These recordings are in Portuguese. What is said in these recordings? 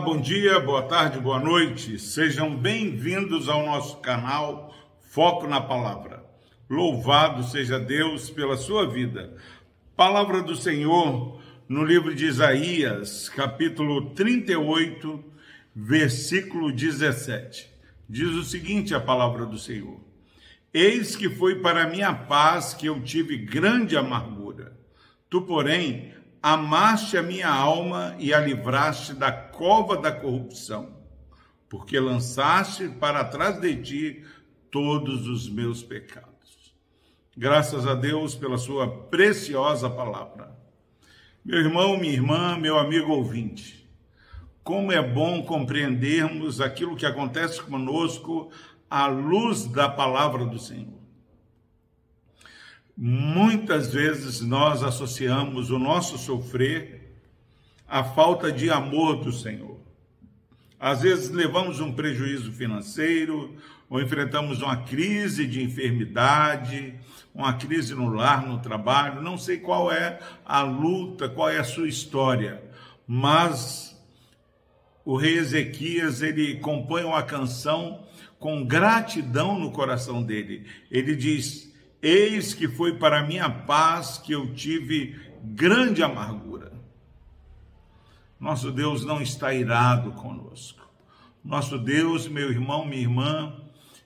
bom dia, boa tarde, boa noite. Sejam bem-vindos ao nosso canal Foco na Palavra. Louvado seja Deus pela sua vida. Palavra do Senhor no livro de Isaías, capítulo 38, versículo 17. Diz o seguinte: a palavra do Senhor: Eis que foi para minha paz que eu tive grande amargura. Tu, porém, amaste a minha alma e a livraste da cova da corrupção, porque lançaste para trás de ti todos os meus pecados. Graças a Deus pela sua preciosa palavra. Meu irmão, minha irmã, meu amigo ouvinte, como é bom compreendermos aquilo que acontece conosco à luz da palavra do Senhor. Muitas vezes nós associamos o nosso sofrer à falta de amor do Senhor. Às vezes levamos um prejuízo financeiro, ou enfrentamos uma crise de enfermidade, uma crise no lar, no trabalho, não sei qual é a luta, qual é a sua história, mas o rei Ezequias, ele compõe uma canção com gratidão no coração dele. Ele diz: Eis que foi para minha paz que eu tive grande amargura. Nosso Deus não está irado conosco. Nosso Deus, meu irmão, minha irmã,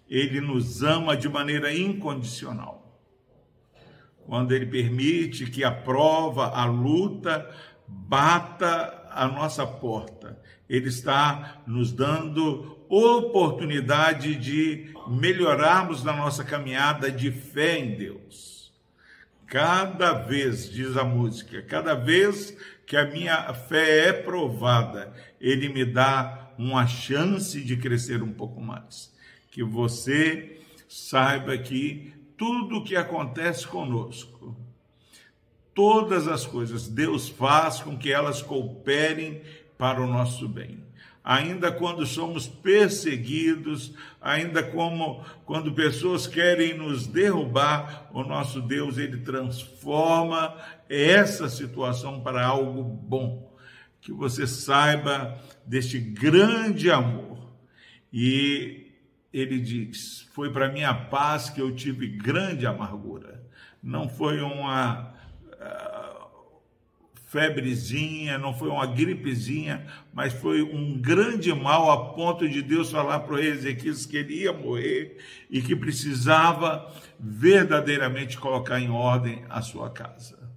ele nos ama de maneira incondicional. Quando ele permite que a prova, a luta, bata a nossa porta, ele está nos dando oportunidade de melhorarmos na nossa caminhada de fé em Deus. Cada vez, diz a música, cada vez que a minha fé é provada, Ele me dá uma chance de crescer um pouco mais. Que você saiba que tudo o que acontece conosco, todas as coisas, Deus faz com que elas cooperem para o nosso bem ainda quando somos perseguidos, ainda como quando pessoas querem nos derrubar, o nosso Deus ele transforma essa situação para algo bom. Que você saiba deste grande amor. E ele diz: Foi para minha paz que eu tive grande amargura. Não foi uma febrezinha, não foi uma gripezinha, mas foi um grande mal a ponto de Deus falar para o rei Ezequias que ele ia morrer e que precisava verdadeiramente colocar em ordem a sua casa.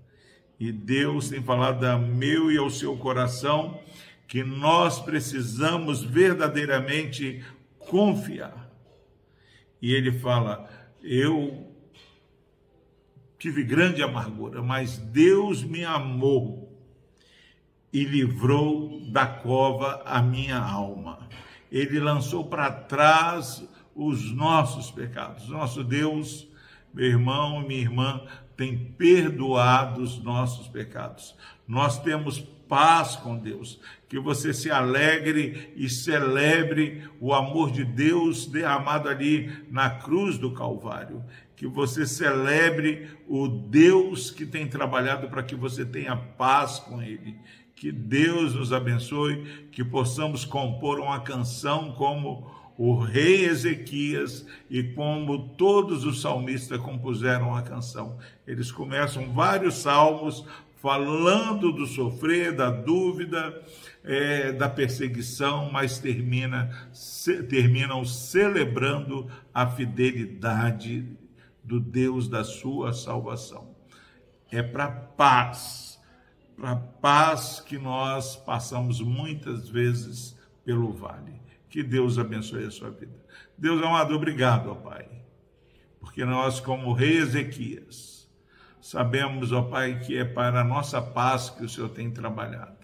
E Deus tem falado a meu e ao seu coração que nós precisamos verdadeiramente confiar. E ele fala: Eu tive grande amargura, mas Deus me amou e livrou da cova a minha alma. Ele lançou para trás os nossos pecados. Nosso Deus, meu irmão minha irmã, tem perdoado os nossos pecados. Nós temos paz com Deus. Que você se alegre e celebre o amor de Deus derramado ali na cruz do Calvário. Que você celebre o Deus que tem trabalhado para que você tenha paz com Ele. Que Deus nos abençoe, que possamos compor uma canção como o rei Ezequias e como todos os salmistas compuseram a canção. Eles começam vários salmos falando do sofrer, da dúvida, é, da perseguição, mas termina, se, terminam celebrando a fidelidade do Deus da sua salvação. É para paz para paz que nós passamos muitas vezes pelo vale. Que Deus abençoe a sua vida. Deus amado, obrigado, ó Pai, porque nós, como rei Ezequias, sabemos, ó Pai, que é para a nossa paz que o Senhor tem trabalhado.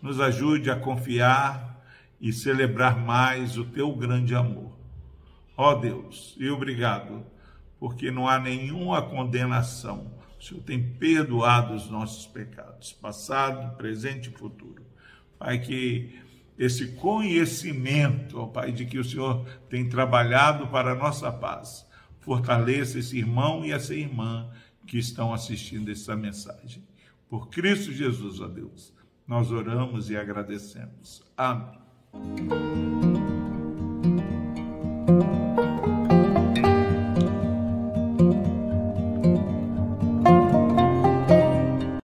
Nos ajude a confiar e celebrar mais o teu grande amor. Ó Deus, e obrigado, porque não há nenhuma condenação o Senhor tem perdoado os nossos pecados, passado, presente e futuro. Pai, que esse conhecimento, ó Pai, de que o Senhor tem trabalhado para a nossa paz, fortaleça esse irmão e essa irmã que estão assistindo essa mensagem. Por Cristo Jesus, ó Deus. Nós oramos e agradecemos. Amém.